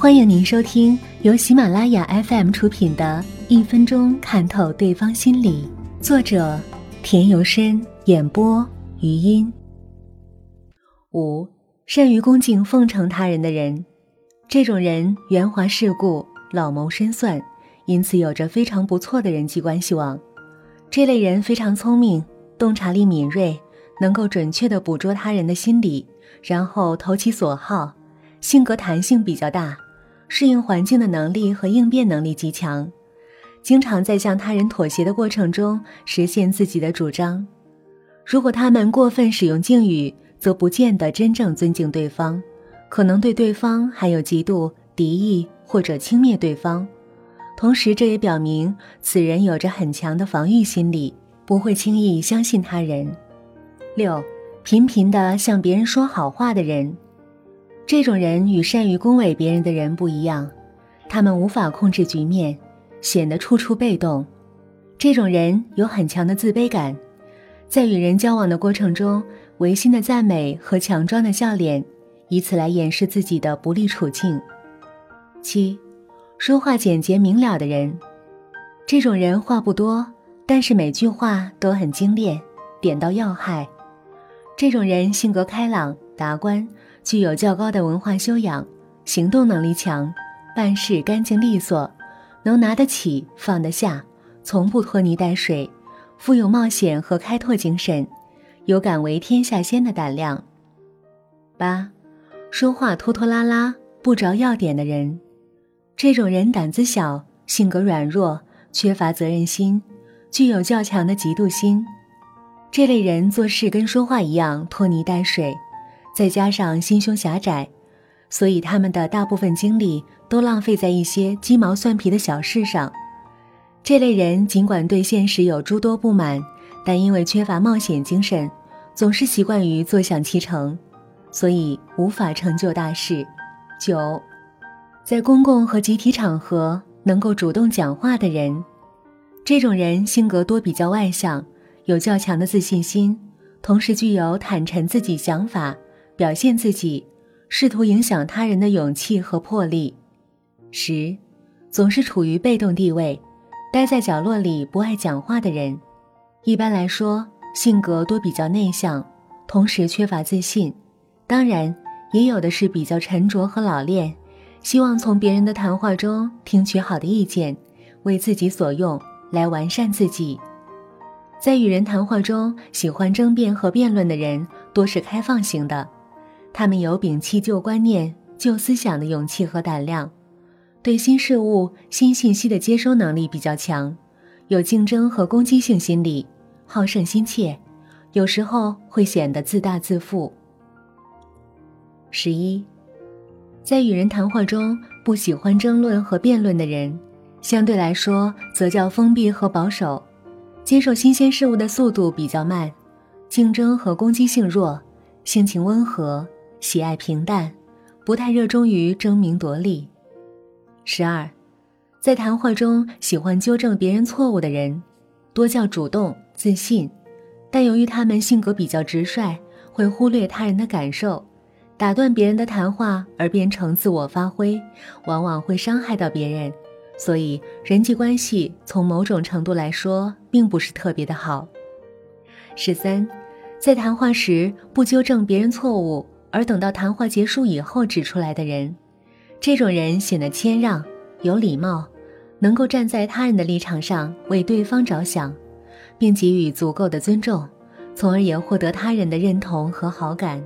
欢迎您收听由喜马拉雅 FM 出品的《一分钟看透对方心理》，作者田由深，演播余音。五，善于恭敬奉承他人的人，这种人圆滑世故、老谋深算，因此有着非常不错的人际关系网。这类人非常聪明，洞察力敏锐，能够准确地捕捉他人的心理，然后投其所好，性格弹性比较大。适应环境的能力和应变能力极强，经常在向他人妥协的过程中实现自己的主张。如果他们过分使用敬语，则不见得真正尊敬对方，可能对对方还有嫉妒、敌意或者轻蔑对方。同时，这也表明此人有着很强的防御心理，不会轻易相信他人。六，频频的向别人说好话的人。这种人与善于恭维别人的人不一样，他们无法控制局面，显得处处被动。这种人有很强的自卑感，在与人交往的过程中，违心的赞美和强装的笑脸，以此来掩饰自己的不利处境。七，说话简洁明了的人，这种人话不多，但是每句话都很精炼，点到要害。这种人性格开朗、达观。具有较高的文化修养，行动能力强，办事干净利索，能拿得起放得下，从不拖泥带水，富有冒险和开拓精神，有敢为天下先的胆量。八，说话拖拖拉拉、不着要点的人，这种人胆子小，性格软弱，缺乏责任心，具有较强的嫉妒心。这类人做事跟说话一样拖泥带水。再加上心胸狭窄，所以他们的大部分精力都浪费在一些鸡毛蒜皮的小事上。这类人尽管对现实有诸多不满，但因为缺乏冒险精神，总是习惯于坐享其成，所以无法成就大事。九，在公共和集体场合能够主动讲话的人，这种人性格多比较外向，有较强的自信心，同时具有坦陈自己想法。表现自己，试图影响他人的勇气和魄力。十，总是处于被动地位，待在角落里不爱讲话的人，一般来说性格多比较内向，同时缺乏自信。当然，也有的是比较沉着和老练，希望从别人的谈话中听取好的意见，为自己所用，来完善自己。在与人谈话中，喜欢争辩和辩论的人多是开放型的。他们有摒弃旧观念、旧思想的勇气和胆量，对新事物、新信息的接收能力比较强，有竞争和攻击性心理，好胜心切，有时候会显得自大自负。十一，在与人谈话中不喜欢争论和辩论的人，相对来说则较封闭和保守，接受新鲜事物的速度比较慢，竞争和攻击性弱，性情温和。喜爱平淡，不太热衷于争名夺利。十二，在谈话中喜欢纠正别人错误的人，多较主动自信，但由于他们性格比较直率，会忽略他人的感受，打断别人的谈话而变成自我发挥，往往会伤害到别人，所以人际关系从某种程度来说并不是特别的好。十三，在谈话时不纠正别人错误。而等到谈话结束以后指出来的人，这种人显得谦让、有礼貌，能够站在他人的立场上为对方着想，并给予足够的尊重，从而也获得他人的认同和好感。